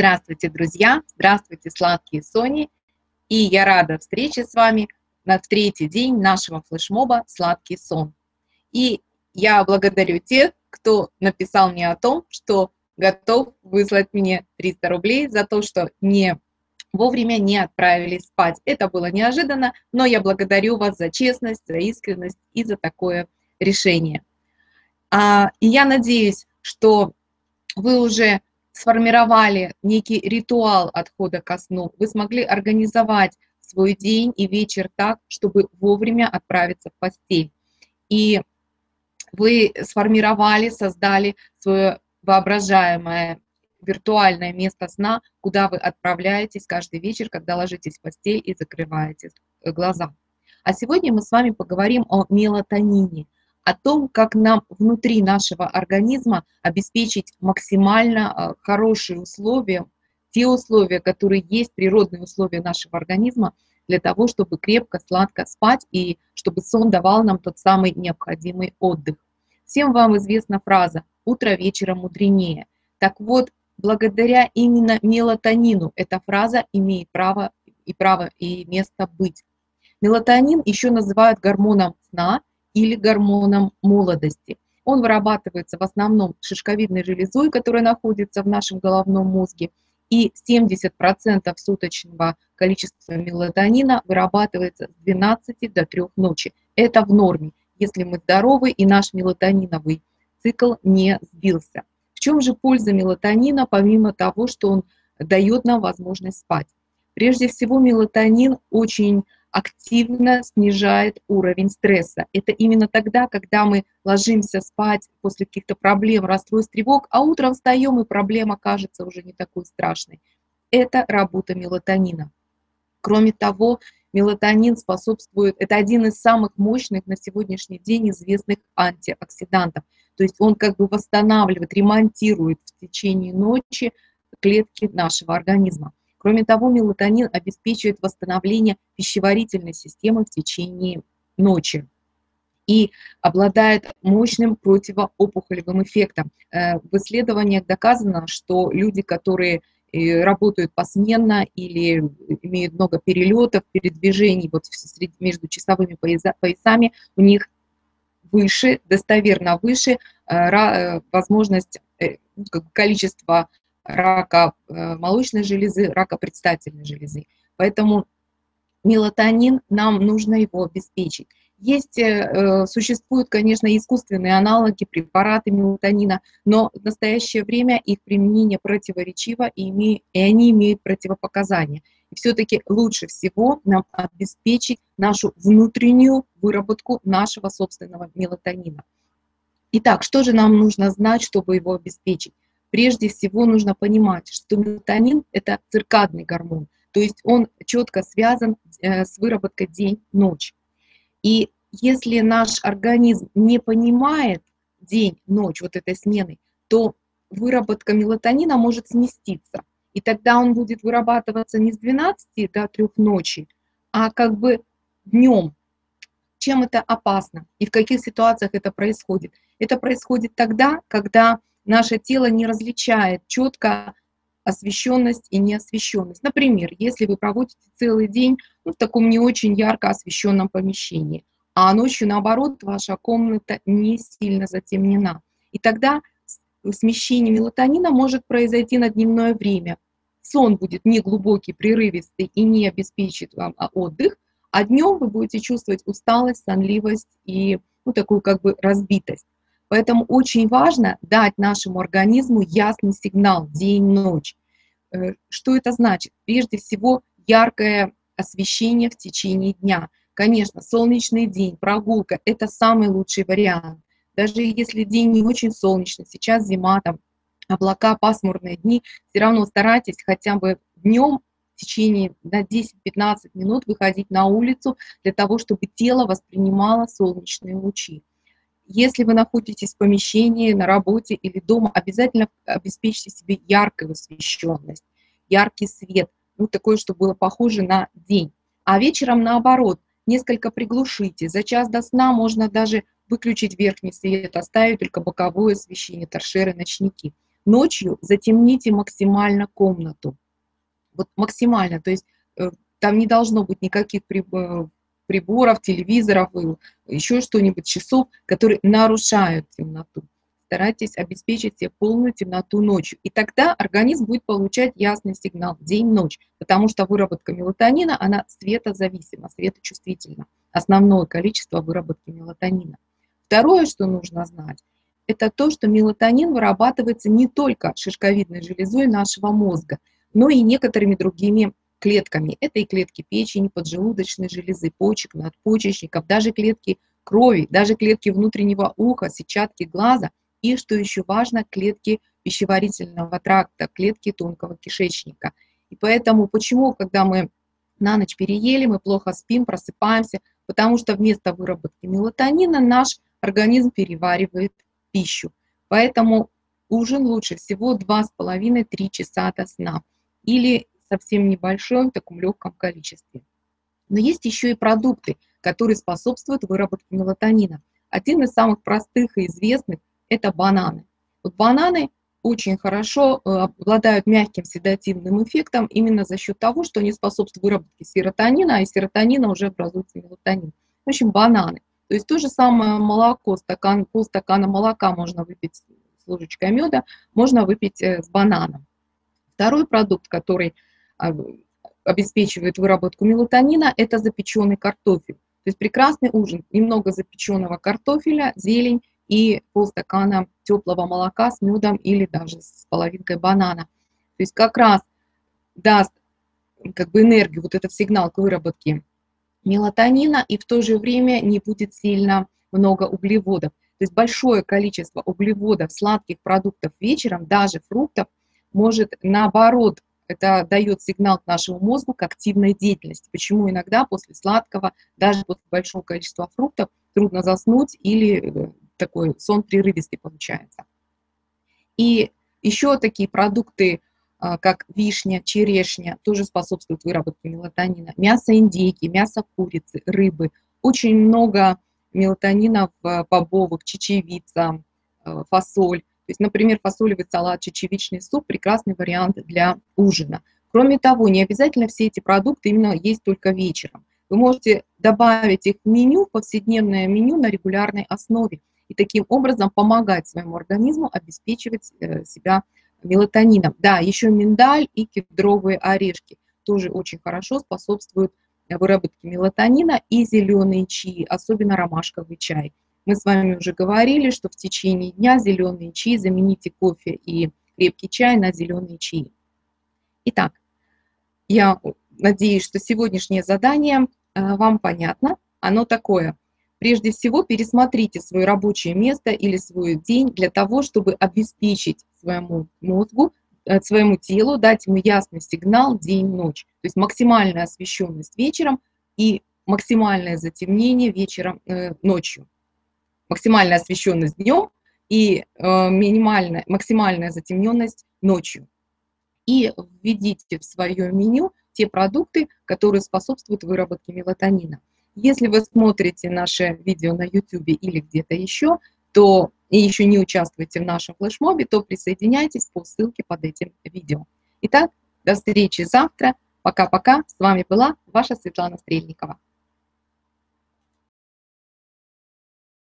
Здравствуйте, друзья! Здравствуйте, сладкие Сони! И я рада встрече с вами на третий день нашего флешмоба «Сладкий сон». И я благодарю тех, кто написал мне о том, что готов выслать мне 300 рублей за то, что не вовремя не отправились спать. Это было неожиданно, но я благодарю вас за честность, за искренность и за такое решение. А, и я надеюсь, что вы уже сформировали некий ритуал отхода ко сну, вы смогли организовать свой день и вечер так, чтобы вовремя отправиться в постель. И вы сформировали, создали свое воображаемое виртуальное место сна, куда вы отправляетесь каждый вечер, когда ложитесь в постель и закрываете глаза. А сегодня мы с вами поговорим о мелатонине, о том, как нам внутри нашего организма обеспечить максимально а, хорошие условия, те условия, которые есть, природные условия нашего организма, для того, чтобы крепко, сладко спать и чтобы сон давал нам тот самый необходимый отдых. Всем вам известна фраза «утро вечера мудренее». Так вот, благодаря именно мелатонину эта фраза имеет право и право и место быть. Мелатонин еще называют гормоном сна или гормоном молодости. Он вырабатывается в основном шишковидной железой, которая находится в нашем головном мозге, и 70% суточного количества мелатонина вырабатывается с 12 до 3 ночи. Это в норме, если мы здоровы и наш мелатониновый цикл не сбился. В чем же польза мелатонина, помимо того, что он дает нам возможность спать? Прежде всего, мелатонин очень активно снижает уровень стресса. Это именно тогда, когда мы ложимся спать после каких-то проблем, расстройств, тревог, а утром встаем, и проблема кажется уже не такой страшной. Это работа мелатонина. Кроме того, мелатонин способствует, это один из самых мощных на сегодняшний день известных антиоксидантов. То есть он как бы восстанавливает, ремонтирует в течение ночи клетки нашего организма. Кроме того, мелатонин обеспечивает восстановление пищеварительной системы в течение ночи и обладает мощным противоопухолевым эффектом. Э, в исследованиях доказано, что люди, которые э, работают посменно или имеют много перелетов, передвижений вот между часовыми поясами, у них выше, достоверно выше э, возможность, ну, количество рака э, молочной железы, рака предстательной железы. Поэтому мелатонин, нам нужно его обеспечить. Есть, э, существуют, конечно, искусственные аналоги, препараты мелатонина, но в настоящее время их применение противоречиво, и, име, и они имеют противопоказания. И все-таки лучше всего нам обеспечить нашу внутреннюю выработку нашего собственного мелатонина. Итак, что же нам нужно знать, чтобы его обеспечить? Прежде всего нужно понимать, что мелатонин – это циркадный гормон, то есть он четко связан э, с выработкой день-ночь. И если наш организм не понимает день-ночь вот этой смены, то выработка мелатонина может сместиться. И тогда он будет вырабатываться не с 12 до 3 ночи, а как бы днем. Чем это опасно и в каких ситуациях это происходит? Это происходит тогда, когда наше тело не различает четко освещенность и неосвещенность. Например, если вы проводите целый день ну, в таком не очень ярко освещенном помещении, а ночью, наоборот, ваша комната не сильно затемнена. И тогда смещение мелатонина может произойти на дневное время. Сон будет неглубокий, прерывистый и не обеспечит вам а, отдых, а днем вы будете чувствовать усталость, сонливость и ну, такую как бы разбитость. Поэтому очень важно дать нашему организму ясный сигнал день-ночь. Э, что это значит? Прежде всего, яркое освещение в течение дня. Конечно, солнечный день, прогулка – это самый лучший вариант. Даже если день не очень солнечный, сейчас зима, там облака, пасмурные дни, все равно старайтесь хотя бы днем в течение на 10-15 минут выходить на улицу для того, чтобы тело воспринимало солнечные лучи. Если вы находитесь в помещении, на работе или дома, обязательно обеспечьте себе яркую освещенность, яркий свет, ну, такое, чтобы было похоже на день. А вечером, наоборот, несколько приглушите. За час до сна можно даже выключить верхний свет, оставить только боковое освещение, торшеры, ночники. ночью затемните максимально комнату. Вот максимально, то есть э, там не должно быть никаких приборов, телевизоров, еще что-нибудь, часов, которые нарушают темноту. Старайтесь обеспечить себе полную темноту ночью. И тогда организм будет получать ясный сигнал день-ночь, потому что выработка мелатонина, она светозависима, светочувствительна. Основное количество выработки мелатонина. Второе, что нужно знать, это то, что мелатонин вырабатывается не только шишковидной железой нашего мозга, но и некоторыми другими клетками. Это и клетки печени, поджелудочной железы, почек, надпочечников, даже клетки крови, даже клетки внутреннего уха, сетчатки глаза и, что еще важно, клетки пищеварительного тракта, клетки тонкого кишечника. И поэтому почему, когда мы на ночь переели, мы плохо спим, просыпаемся, потому что вместо выработки мелатонина наш организм переваривает пищу. Поэтому ужин лучше всего 2,5-3 часа до сна. Или совсем небольшом, в таком легком количестве. Но есть еще и продукты, которые способствуют выработке мелатонина. Один из самых простых и известных – это бананы. Вот бананы очень хорошо э, обладают мягким седативным эффектом именно за счет того, что они способствуют выработке серотонина, а из серотонина уже образуется мелатонин. В общем, бананы. То есть то же самое молоко, стакан, полстакана молока можно выпить с ложечкой меда, можно выпить э, с бананом. Второй продукт, который обеспечивает выработку мелатонина, это запеченный картофель. То есть прекрасный ужин, немного запеченного картофеля, зелень и полстакана теплого молока с медом или даже с половинкой банана. То есть как раз даст как бы энергию, вот этот сигнал к выработке мелатонина, и в то же время не будет сильно много углеводов. То есть большое количество углеводов, сладких продуктов вечером, даже фруктов, может наоборот это дает сигнал к нашему мозгу к активной деятельности. Почему иногда после сладкого, даже после большого количества фруктов, трудно заснуть или э, такой сон прерывистый получается. И еще такие продукты, а, как вишня, черешня, тоже способствуют выработке мелатонина. Мясо индейки, мясо курицы, рыбы. Очень много мелатонина в бобовых, чечевица, э, фасоль. То есть, например, фасолевый салат, чечевичный суп – прекрасный вариант для ужина. Кроме того, не обязательно все эти продукты именно есть только вечером. Вы можете добавить их в меню, в повседневное меню на регулярной основе и таким образом помогать своему организму обеспечивать э, себя мелатонином. Да, еще миндаль и кедровые орешки тоже очень хорошо способствуют выработке мелатонина и зеленые чаи, особенно ромашковый чай. Мы с вами уже говорили, что в течение дня зеленые чаи замените кофе и крепкий чай на зеленые чаи. Итак, я надеюсь, что сегодняшнее задание э, вам понятно. Оно такое. Прежде всего, пересмотрите свое рабочее место или свой день для того, чтобы обеспечить своему мозгу, э, своему телу, дать ему ясный сигнал день-ночь. То есть максимальная освещенность вечером и максимальное затемнение вечером, э, ночью максимальная освещенность днем и э, минимальная, максимальная затемненность ночью. И введите в свое меню те продукты, которые способствуют выработке мелатонина. Если вы смотрите наше видео на YouTube или где-то еще, то и еще не участвуете в нашем флешмобе, то присоединяйтесь по ссылке под этим видео. Итак, до встречи завтра. Пока-пока. С вами была ваша Светлана Стрельникова.